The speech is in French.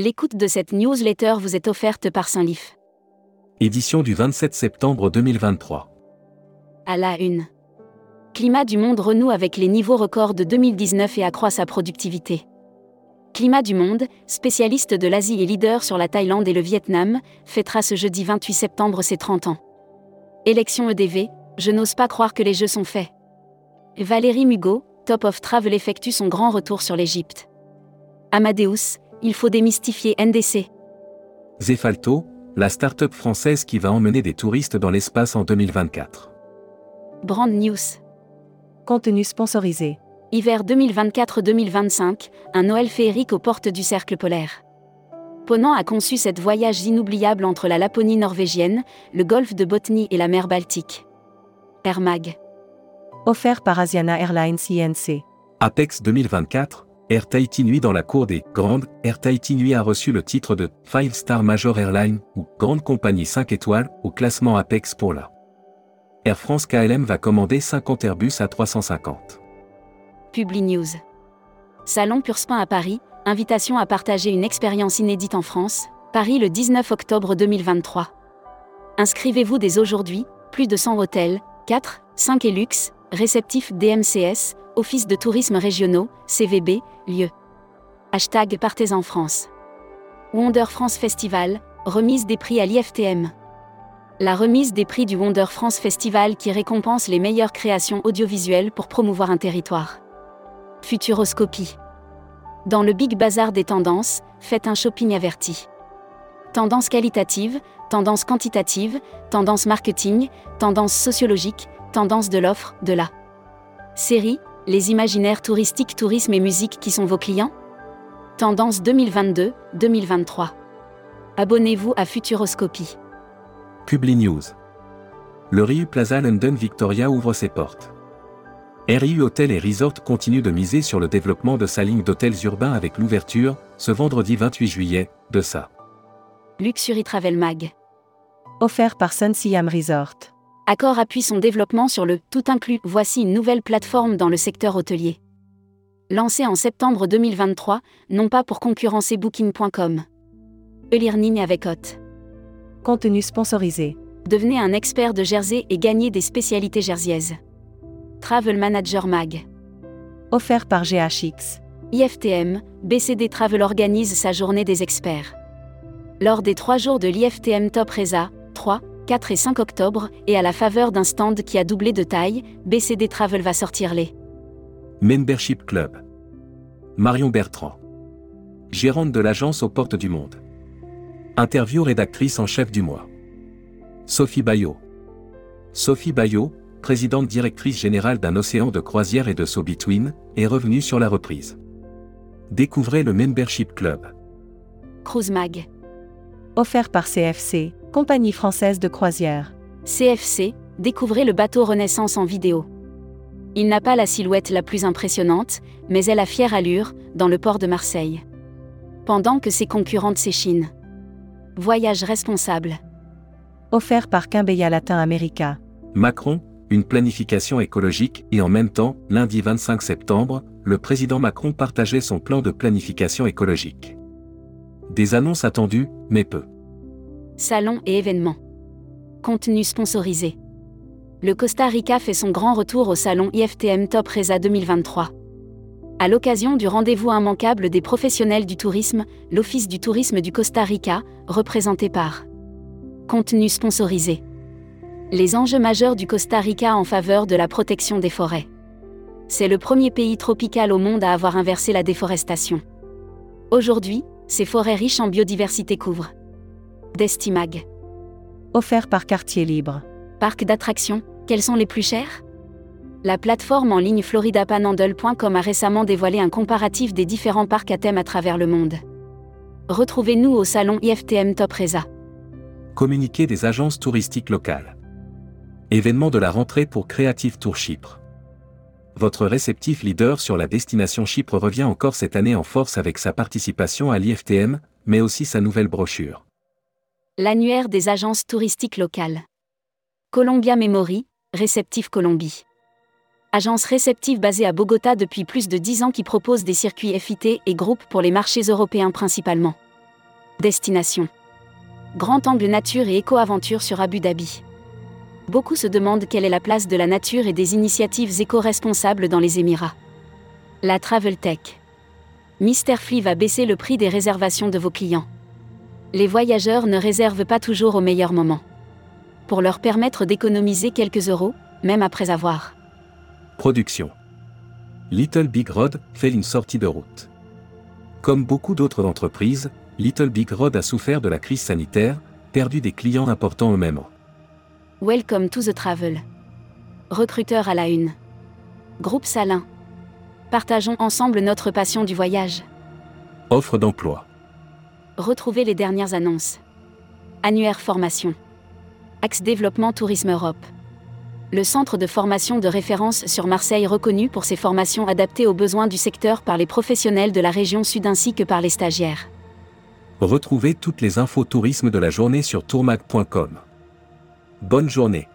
L'écoute de cette newsletter vous est offerte par Saint-Lif. Édition du 27 septembre 2023. À la une. Climat du monde renoue avec les niveaux records de 2019 et accroît sa productivité. Climat du monde, spécialiste de l'Asie et leader sur la Thaïlande et le Vietnam, fêtera ce jeudi 28 septembre ses 30 ans. Élection EDV, je n'ose pas croire que les jeux sont faits. Valérie Mugo, Top of Travel effectue son grand retour sur l'Égypte. Amadeus, il faut démystifier NDC. Zefalto, la start-up française qui va emmener des touristes dans l'espace en 2024. Brand News. Contenu sponsorisé. Hiver 2024-2025, un Noël féerique aux portes du cercle polaire. Ponant a conçu cette voyage inoubliable entre la Laponie norvégienne, le golfe de Botnie et la mer Baltique. Air Mag. Offert par Asiana Airlines INC. Apex 2024, Air Tahiti Nuit dans la cour des grandes, Air Tahiti Nuit a reçu le titre de Five Star Major Airline ou Grande Compagnie 5 étoiles au classement Apex pour la. Air France KLM va commander 50 Airbus à 350. Publi News. Salon Purspin à Paris, invitation à partager une expérience inédite en France, Paris le 19 octobre 2023. Inscrivez-vous dès aujourd'hui, plus de 100 hôtels, 4, 5 et luxe, réceptifs DMCS, Office de tourisme régionaux, CVB, lieu. Hashtag Partez en France. Wonder France Festival, remise des prix à l'IFTM. La remise des prix du Wonder France Festival qui récompense les meilleures créations audiovisuelles pour promouvoir un territoire. Futuroscopie. Dans le Big Bazar des tendances, faites un shopping averti. Tendance qualitative, tendance quantitative, tendance marketing, tendance sociologique, tendance de l'offre, de la série, les imaginaires touristiques, tourisme et musique qui sont vos clients? Tendance 2022-2023. Abonnez-vous à Futuroscopie. Publi News. Le Riu Plaza London Victoria ouvre ses portes. RIU Hotel et Resort continue de miser sur le développement de sa ligne d'hôtels urbains avec l'ouverture, ce vendredi 28 juillet, de sa Luxury Travel Mag. Offert par Sun Siam Resort. Accor appuie son développement sur le tout inclus. Voici une nouvelle plateforme dans le secteur hôtelier. Lancée en septembre 2023, non pas pour concurrencer Booking.com. E-learning avec Hot. Contenu sponsorisé. Devenez un expert de Jersey et gagnez des spécialités jerseyaises. Travel Manager Mag. Offert par GHX. IFTM, BCD Travel organise sa journée des experts. Lors des trois jours de l'IFTM Top Reza, 3, 4 et 5 octobre, et à la faveur d'un stand qui a doublé de taille, BCD Travel va sortir les Membership Club. Marion Bertrand. Gérante de l'agence aux portes du monde. Interview rédactrice en chef du mois. Sophie Bayot. Sophie Bayot, présidente directrice générale d'un océan de croisière et de saut between, est revenue sur la reprise. Découvrez le Membership Club. Cruise Mag. Offert par CFC, compagnie française de croisière. CFC, découvrez le bateau Renaissance en vidéo. Il n'a pas la silhouette la plus impressionnante, mais elle a fière allure, dans le port de Marseille. Pendant que ses concurrentes s'échinent. Voyage responsable. Offert par Quimbeya Latin America. Macron, une planification écologique et en même temps, lundi 25 septembre, le président Macron partageait son plan de planification écologique. Des annonces attendues, mais peu. Salons et événements. Contenu sponsorisé. Le Costa Rica fait son grand retour au salon IFTM Top Reza 2023. À l'occasion du rendez-vous immanquable des professionnels du tourisme, l'Office du tourisme du Costa Rica, représenté par Contenu sponsorisé. Les enjeux majeurs du Costa Rica en faveur de la protection des forêts. C'est le premier pays tropical au monde à avoir inversé la déforestation. Aujourd'hui, ces forêts riches en biodiversité couvrent. Destimag. Offert par Quartier Libre. Parc d'attractions, quels sont les plus chers? La plateforme en ligne floridapanhandle.com a récemment dévoilé un comparatif des différents parcs à thème à travers le monde. Retrouvez-nous au salon IFTM Top Reza. Communiqué des agences touristiques locales. Événement de la rentrée pour Creative Tour Chypre. Votre réceptif leader sur la destination Chypre revient encore cette année en force avec sa participation à l'IFTM, mais aussi sa nouvelle brochure. L'annuaire des agences touristiques locales. Columbia Memory, Réceptif Colombie. Agence réceptive basée à Bogota depuis plus de 10 ans qui propose des circuits FIT et groupes pour les marchés européens principalement. Destination. Grand angle nature et éco-aventure sur Abu Dhabi. Beaucoup se demandent quelle est la place de la nature et des initiatives éco-responsables dans les Émirats. La Travel Tech. Misterfly va baisser le prix des réservations de vos clients. Les voyageurs ne réservent pas toujours au meilleur moment. Pour leur permettre d'économiser quelques euros, même après avoir. Production. Little Big Road fait une sortie de route. Comme beaucoup d'autres entreprises, Little Big Road a souffert de la crise sanitaire, perdu des clients importants eux-mêmes. Welcome to the travel. Recruteur à la une. Groupe Salin. Partageons ensemble notre passion du voyage. Offre d'emploi. Retrouvez les dernières annonces. Annuaire formation. Axe développement Tourisme Europe. Le centre de formation de référence sur Marseille reconnu pour ses formations adaptées aux besoins du secteur par les professionnels de la région sud ainsi que par les stagiaires. Retrouvez toutes les infos tourisme de la journée sur tourmag.com. Bonne journée.